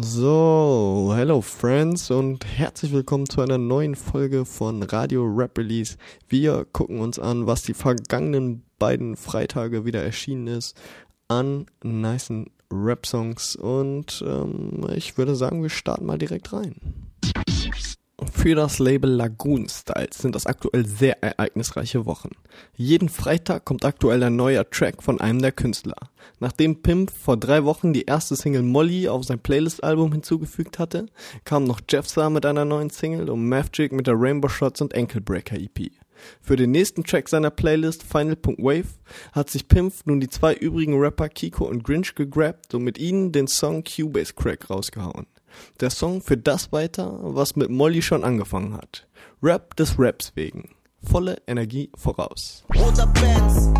So, hello friends und herzlich willkommen zu einer neuen Folge von Radio Rap Release. Wir gucken uns an, was die vergangenen beiden Freitage wieder erschienen ist an nicen Rap-Songs und ähm, ich würde sagen, wir starten mal direkt rein. Für das Label Lagoon Styles sind das aktuell sehr ereignisreiche Wochen. Jeden Freitag kommt aktuell ein neuer Track von einem der Künstler. Nachdem Pimp vor drei Wochen die erste Single Molly auf sein Playlist-Album hinzugefügt hatte, kam noch Jeff Star mit einer neuen Single und Maverick mit der Rainbow Shots und Ankle Breaker EP. Für den nächsten Track seiner Playlist Final.wave hat sich Pimp nun die zwei übrigen Rapper Kiko und Grinch gegrabt und mit ihnen den Song Cubase Crack rausgehauen. Der Song führt das weiter, was mit Molly schon angefangen hat. Rap des Raps wegen. Volle Energie voraus. Oder Bands,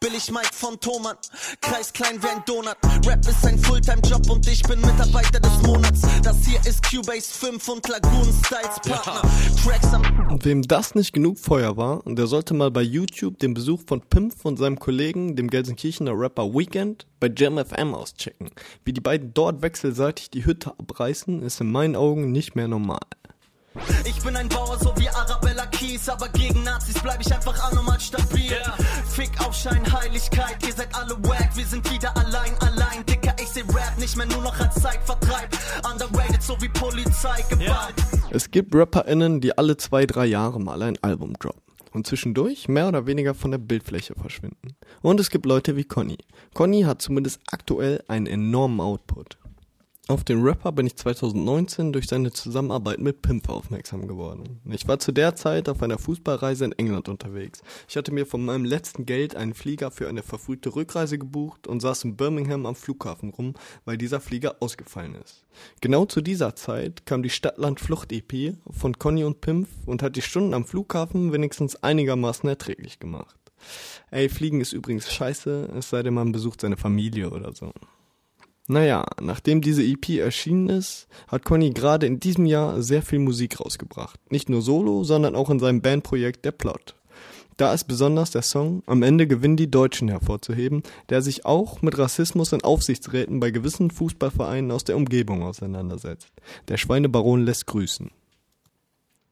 billig Mike von Thomann, Kreis klein wie ein Donut. Rap ist ein Fulltime-Job und ich bin Mitarbeiter des Monats. Das hier ist Cubase 5 und Lagoon Styles Partner. Tracks am und wem das nicht genug Feuer war, der sollte mal bei YouTube den Besuch von Pimp und seinem Kollegen, dem Gelsenkirchener Rapper Weekend, bei Jam FM auschecken. Wie die beiden dort wechselseitig die Hütte abreißen, ist in meinen Augen nicht mehr normal. Ich bin ein Bauer, so wie Arabella Kies, aber gegen Nazis bleib ich einfach anormal stabil. Yeah. Fick Aufschein, Heiligkeit, ihr seid alle wack, wir sind wieder allein, allein. Dicker, ich seh Rap nicht mehr nur noch als Zeitvertreib. Underrated, so wie Polizei, Gewalt. Yeah. Es gibt RapperInnen, die alle zwei, drei Jahre mal ein Album droppen und zwischendurch mehr oder weniger von der Bildfläche verschwinden. Und es gibt Leute wie Conny. Conny hat zumindest aktuell einen enormen Output. Auf den Rapper bin ich 2019 durch seine Zusammenarbeit mit Pimp aufmerksam geworden. Ich war zu der Zeit auf einer Fußballreise in England unterwegs. Ich hatte mir von meinem letzten Geld einen Flieger für eine verfrühte Rückreise gebucht und saß in Birmingham am Flughafen rum, weil dieser Flieger ausgefallen ist. Genau zu dieser Zeit kam die Stadtland-Flucht-EP von Conny und Pimp und hat die Stunden am Flughafen wenigstens einigermaßen erträglich gemacht. Ey, Fliegen ist übrigens scheiße, es sei denn man besucht seine Familie oder so. Naja, nachdem diese EP erschienen ist, hat Conny gerade in diesem Jahr sehr viel Musik rausgebracht. Nicht nur solo, sondern auch in seinem Bandprojekt Der Plot. Da ist besonders der Song Am Ende gewinnen die Deutschen hervorzuheben, der sich auch mit Rassismus in Aufsichtsräten bei gewissen Fußballvereinen aus der Umgebung auseinandersetzt. Der Schweinebaron lässt grüßen.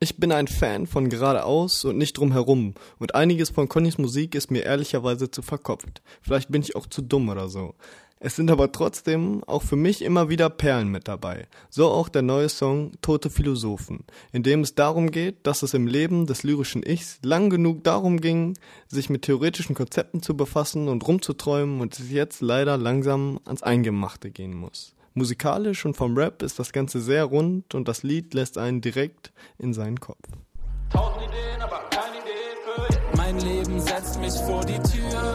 Ich bin ein Fan von geradeaus und nicht drumherum und einiges von Connys Musik ist mir ehrlicherweise zu verkopft. Vielleicht bin ich auch zu dumm oder so. Es sind aber trotzdem auch für mich immer wieder Perlen mit dabei. So auch der neue Song Tote Philosophen, in dem es darum geht, dass es im Leben des lyrischen Ichs lang genug darum ging, sich mit theoretischen Konzepten zu befassen und rumzuträumen und es jetzt leider langsam ans Eingemachte gehen muss. Musikalisch und vom Rap ist das Ganze sehr rund und das Lied lässt einen direkt in seinen Kopf. Tausend Ideen, aber keine Idee für Mein Leben setzt mich vor die Tür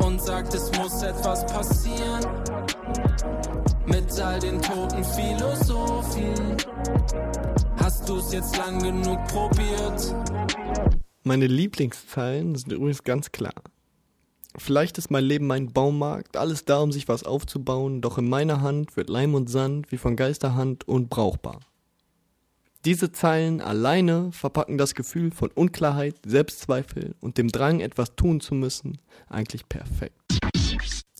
und sagt, es muss etwas passieren. Mit all den toten Philosophen. Hast du's jetzt lang genug probiert? Meine Lieblingszeilen sind übrigens ganz klar. Vielleicht ist mein Leben mein Baumarkt, alles da, um sich was aufzubauen, doch in meiner Hand wird Leim und Sand wie von Geisterhand unbrauchbar. Diese Zeilen alleine verpacken das Gefühl von Unklarheit, Selbstzweifel und dem Drang, etwas tun zu müssen, eigentlich perfekt.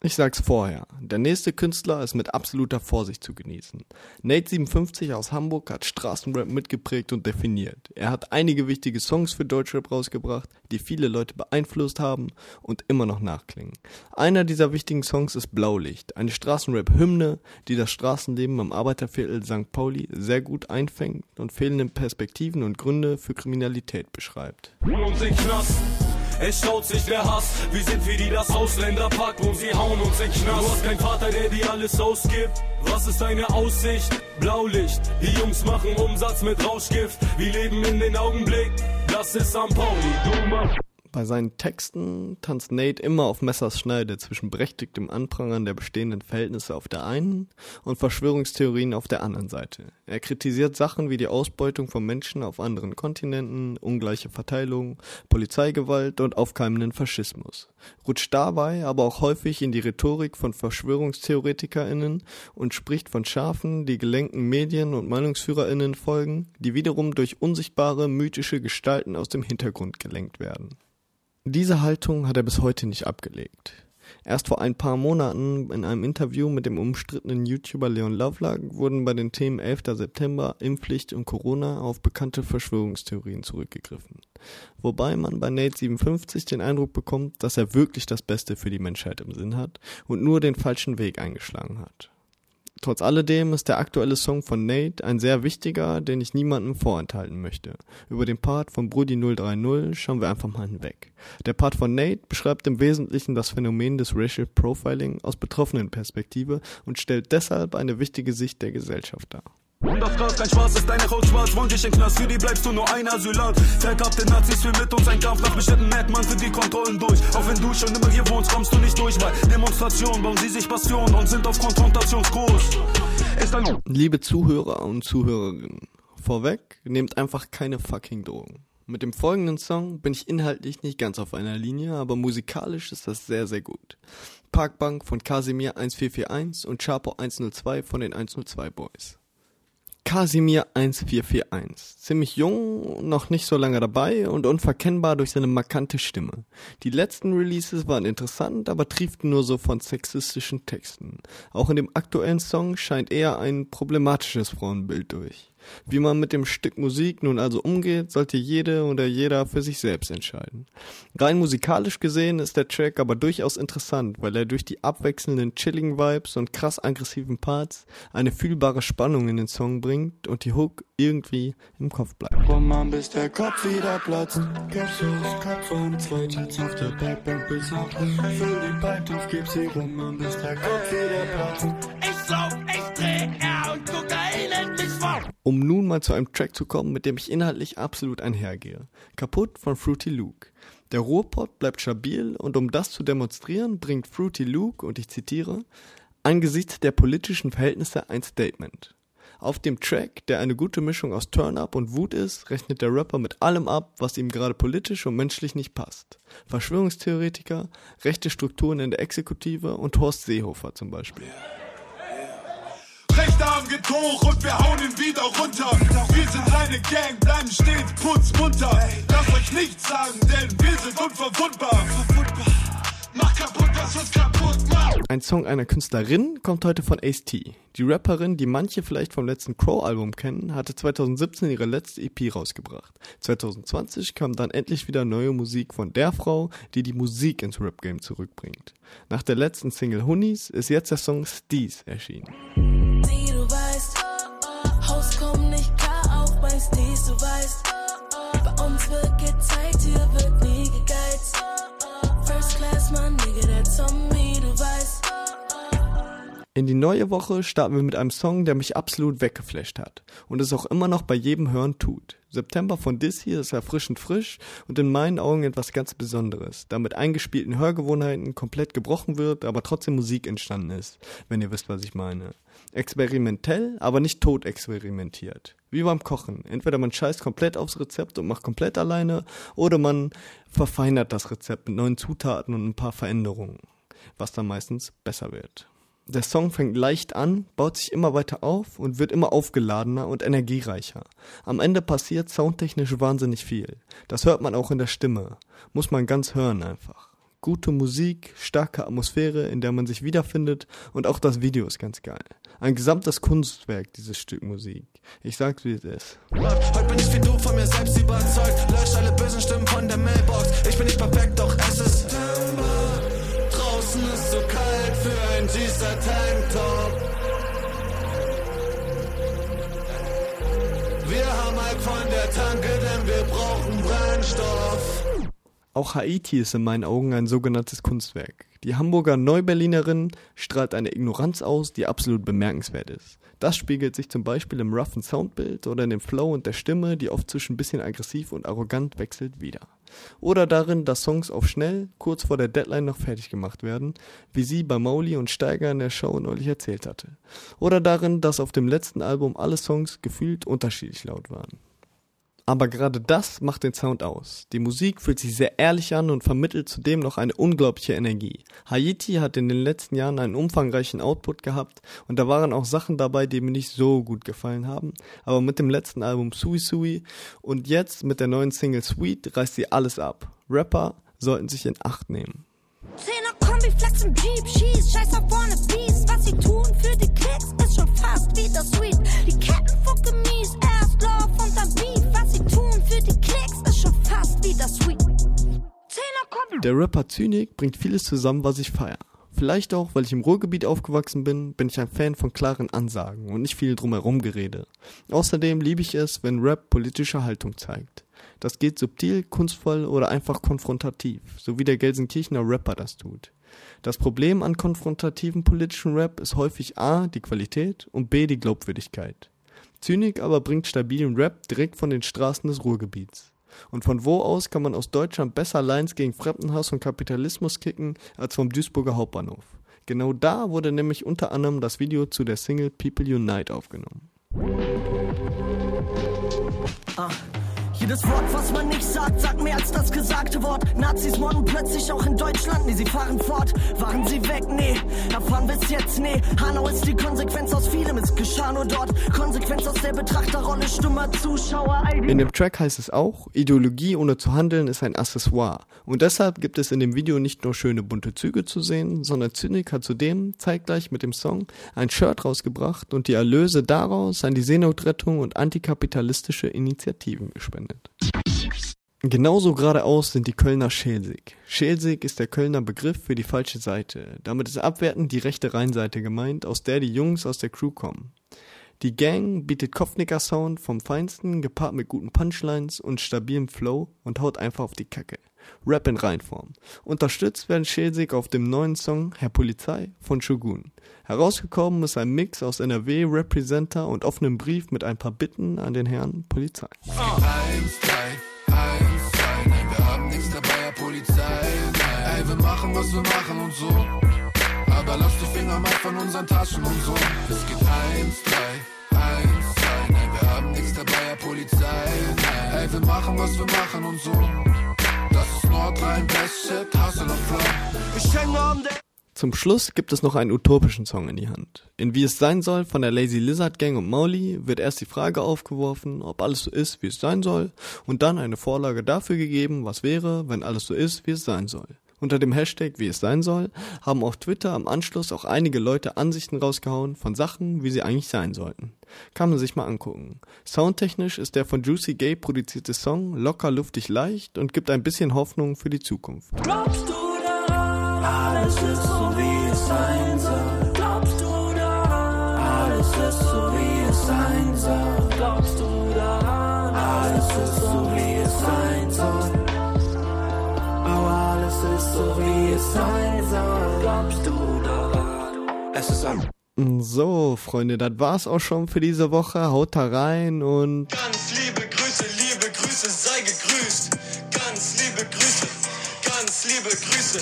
Ich sag's vorher, der nächste Künstler ist mit absoluter Vorsicht zu genießen. Nate57 aus Hamburg hat Straßenrap mitgeprägt und definiert. Er hat einige wichtige Songs für Deutschrap rausgebracht, die viele Leute beeinflusst haben und immer noch nachklingen. Einer dieser wichtigen Songs ist Blaulicht, eine Straßenrap-Hymne, die das Straßenleben am Arbeiterviertel St. Pauli sehr gut einfängt und fehlende Perspektiven und Gründe für Kriminalität beschreibt. Es schaut sich der Hass. Wir sind wie die das Ausländer packt und sie hauen uns in Knast. Du hast keinen Vater, der dir alles ausgibt. Was ist deine Aussicht? Blaulicht. Die Jungs machen Umsatz mit Rauschgift. Wir leben in den Augenblick. Das ist St. Pauli. Du machst bei seinen Texten tanzt Nate immer auf Messers Schneide zwischen berechtigtem Anprangern der bestehenden Verhältnisse auf der einen und Verschwörungstheorien auf der anderen Seite. Er kritisiert Sachen wie die Ausbeutung von Menschen auf anderen Kontinenten, ungleiche Verteilung, Polizeigewalt und aufkeimenden Faschismus. Rutscht dabei aber auch häufig in die Rhetorik von VerschwörungstheoretikerInnen und spricht von Schafen, die gelenkten Medien und MeinungsführerInnen folgen, die wiederum durch unsichtbare mythische Gestalten aus dem Hintergrund gelenkt werden. Diese Haltung hat er bis heute nicht abgelegt. Erst vor ein paar Monaten in einem Interview mit dem umstrittenen YouTuber Leon Lovelock wurden bei den Themen 11. September, Impfpflicht und Corona auf bekannte Verschwörungstheorien zurückgegriffen. Wobei man bei Nate57 den Eindruck bekommt, dass er wirklich das Beste für die Menschheit im Sinn hat und nur den falschen Weg eingeschlagen hat. Trotz alledem ist der aktuelle Song von Nate ein sehr wichtiger, den ich niemandem vorenthalten möchte. Über den Part von Brudi 030 schauen wir einfach mal hinweg. Der Part von Nate beschreibt im Wesentlichen das Phänomen des Racial Profiling aus betroffenen Perspektive und stellt deshalb eine wichtige Sicht der Gesellschaft dar. Gras kein Spaß, ist deine Haut schwarz, wollen dich in Knast, für die bleibst du nur ein Asylant. Verkappte Nazis für mit uns ein Kampf, nach bestimmten man für die Kontrollen durch. Auch wenn du schon immer hier wohnst, kommst du nicht durch, weil Demonstrationen bauen sie sich Passion und sind auf Konfrontationskurs. Liebe Zuhörer und Zuhörerinnen, vorweg, nehmt einfach keine fucking Drogen. Mit dem folgenden Song bin ich inhaltlich nicht ganz auf einer Linie, aber musikalisch ist das sehr, sehr gut. Parkbank von Casimir 1441 und Chapo 102 von den 102 Boys. Casimir 1441. Ziemlich jung, noch nicht so lange dabei und unverkennbar durch seine markante Stimme. Die letzten Releases waren interessant, aber trieften nur so von sexistischen Texten. Auch in dem aktuellen Song scheint eher ein problematisches Frauenbild durch. Wie man mit dem Stück Musik nun also umgeht, sollte jede oder jeder für sich selbst entscheiden. Rein musikalisch gesehen ist der Track aber durchaus interessant, weil er durch die abwechselnden chilligen Vibes und krass aggressiven Parts eine fühlbare Spannung in den Song bringt und die Hook irgendwie im Kopf bleibt. Rum bis der Kopf wieder platzt. Capsules, Kopf und zwei Jets auf der Backbank bis nach Füll die Pipe auf, gib sie rum, bis der Kopf wieder platzt. Ich sauf, mal zu einem Track zu kommen, mit dem ich inhaltlich absolut einhergehe. Kaputt von Fruity Luke. Der Ruhrpott bleibt stabil und um das zu demonstrieren, bringt Fruity Luke, und ich zitiere, angesichts der politischen Verhältnisse ein Statement. Auf dem Track, der eine gute Mischung aus Turn-Up und Wut ist, rechnet der Rapper mit allem ab, was ihm gerade politisch und menschlich nicht passt. Verschwörungstheoretiker, rechte Strukturen in der Exekutive und Horst Seehofer zum Beispiel. Geht hoch und wir hauen ihn wieder runter. Wir sind eine Gang, bleiben stets putzmunter. Lasst euch nichts sagen, denn wir sind unverwundbar. Mach kaputt, was uns kaputt macht. Ein Song einer Künstlerin kommt heute von Ace-T. Die Rapperin, die manche vielleicht vom letzten Crow-Album kennen, hatte 2017 ihre letzte EP rausgebracht. 2020 kam dann endlich wieder neue Musik von der Frau, die die Musik ins Rap-Game zurückbringt. Nach der letzten Single Honeys ist jetzt der Song Steez erschienen. Haus kommt nicht klar, auch bei Steez, du weißt, bei uns wird gezeigt, hier wird nie gegeizt. First Class, mein Nigga, der Zombie, du weißt. In die neue Woche starten wir mit einem Song, der mich absolut weggeflasht hat und es auch immer noch bei jedem Hören tut. September von Dis hier ist erfrischend frisch und in meinen Augen etwas ganz Besonderes, da mit eingespielten Hörgewohnheiten komplett gebrochen wird, aber trotzdem Musik entstanden ist, wenn ihr wisst, was ich meine. Experimentell, aber nicht tot experimentiert. Wie beim Kochen. Entweder man scheißt komplett aufs Rezept und macht komplett alleine oder man verfeinert das Rezept mit neuen Zutaten und ein paar Veränderungen, was dann meistens besser wird. Der Song fängt leicht an, baut sich immer weiter auf und wird immer aufgeladener und energiereicher. Am Ende passiert soundtechnisch wahnsinnig viel. Das hört man auch in der Stimme. Muss man ganz hören einfach. Gute Musik, starke Atmosphäre, in der man sich wiederfindet und auch das Video ist ganz geil. Ein gesamtes Kunstwerk, dieses Stück Musik. Ich sag's wie es ist. Heute bin ich wie du von mir selbst überzeugt. Lösch alle bösen Stimmen von der Mailbox. Auch Haiti ist in meinen Augen ein sogenanntes Kunstwerk. Die Hamburger Neuberlinerin strahlt eine Ignoranz aus, die absolut bemerkenswert ist. Das spiegelt sich zum Beispiel im roughen Soundbild oder in dem Flow und der Stimme, die oft zwischen bisschen aggressiv und arrogant wechselt, wieder. Oder darin, dass Songs auf schnell, kurz vor der Deadline noch fertig gemacht werden, wie sie bei Mauli und Steiger in der Show neulich erzählt hatte. Oder darin, dass auf dem letzten Album alle Songs gefühlt unterschiedlich laut waren. Aber gerade das macht den Sound aus. Die Musik fühlt sich sehr ehrlich an und vermittelt zudem noch eine unglaubliche Energie. Haiti hat in den letzten Jahren einen umfangreichen Output gehabt und da waren auch Sachen dabei, die mir nicht so gut gefallen haben. Aber mit dem letzten Album Sui Sui und jetzt mit der neuen Single Sweet reißt sie alles ab. Rapper sollten sich in Acht nehmen. Zehner Kombi, Flex im Jeep, schieß, scheiß auf Wannabes. Was sie tun für die Klicks ist schon fast wieder sweet. Die Ketten fucke dann Beef. Was sie tun für die Klicks ist schon fast wieder sweet. Der Rapper Zynik bringt vieles zusammen, was ich feier. Vielleicht auch, weil ich im Ruhrgebiet aufgewachsen bin, bin ich ein Fan von klaren Ansagen und nicht viel drumherum gerede. Außerdem liebe ich es, wenn Rap politische Haltung zeigt. Das geht subtil, kunstvoll oder einfach konfrontativ, so wie der Gelsenkirchener Rapper das tut. Das Problem an konfrontativen politischen Rap ist häufig A, die Qualität und B, die Glaubwürdigkeit. Zynik aber bringt stabilen Rap direkt von den Straßen des Ruhrgebiets. Und von wo aus kann man aus Deutschland besser Lines gegen Fremdenhass und Kapitalismus kicken als vom Duisburger Hauptbahnhof? Genau da wurde nämlich unter anderem das Video zu der Single People Unite aufgenommen. Ah. Jedes Wort, was man nicht sagt, sagt mehr als das gesagte Wort. Nazis morden plötzlich auch in Deutschland, nee, sie fahren fort. Waren sie weg? Nee, erfahren bis jetzt? Nee, Hanau ist die Konsequenz aus es geschah nur dort. Konsequenz aus der Betrachterrolle, stummer Zuschauer. In dem Track heißt es auch, Ideologie ohne zu handeln ist ein Accessoire. Und deshalb gibt es in dem Video nicht nur schöne bunte Züge zu sehen, sondern Zynik hat zudem zeitgleich mit dem Song ein Shirt rausgebracht und die Erlöse daraus an die Seenotrettung und antikapitalistische Initiativen gespendet. Genauso geradeaus sind die Kölner Schelsig. Schelsig ist der Kölner Begriff für die falsche Seite. Damit ist abwertend die rechte Rheinseite gemeint, aus der die Jungs aus der Crew kommen. Die Gang bietet Kopfnicker-Sound vom Feinsten, gepaart mit guten Punchlines und stabilem Flow und haut einfach auf die Kacke. Rap in Reinform. Unterstützt werden Schelsig auf dem neuen Song Herr Polizei von Shogun. Herausgekommen ist ein Mix aus NRW, Representer und offenem Brief mit ein paar Bitten an den Herrn Polizei. Eins, was wir machen und so. Aber lass die Finger mal von unseren Taschen und so. Es geht eins, drei, eins, zwei, nein, wir haben nichts dabei, Herr Polizei. Nein. Ey, wir machen, was wir machen und so. Das ist Nordrhein, Best Shit, Hustle und Flow. Ich hänge um den zum Schluss gibt es noch einen utopischen Song in die Hand. In Wie es sein soll von der Lazy Lizard Gang und Mauli wird erst die Frage aufgeworfen, ob alles so ist, wie es sein soll, und dann eine Vorlage dafür gegeben, was wäre, wenn alles so ist, wie es sein soll. Unter dem Hashtag wie es sein soll haben auf Twitter am Anschluss auch einige Leute Ansichten rausgehauen von Sachen, wie sie eigentlich sein sollten. Kann man sich mal angucken. Soundtechnisch ist der von Juicy Gay produzierte Song locker luftig leicht und gibt ein bisschen Hoffnung für die Zukunft. Glaubst du daran, alles ist so wie es sein soll? Glaubst du daran, alles ist so sein soll. Glaubst du daran? Es ist ein So, Freunde, das war's auch schon für diese Woche. Haut da rein und Ganz liebe Grüße, liebe Grüße, sei gegrüßt. Ganz liebe Grüße, ganz liebe Grüße.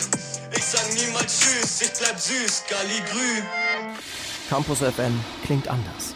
Ich sag niemals Tschüss, ich bleib süß, Galli Grü. Campus FM klingt anders.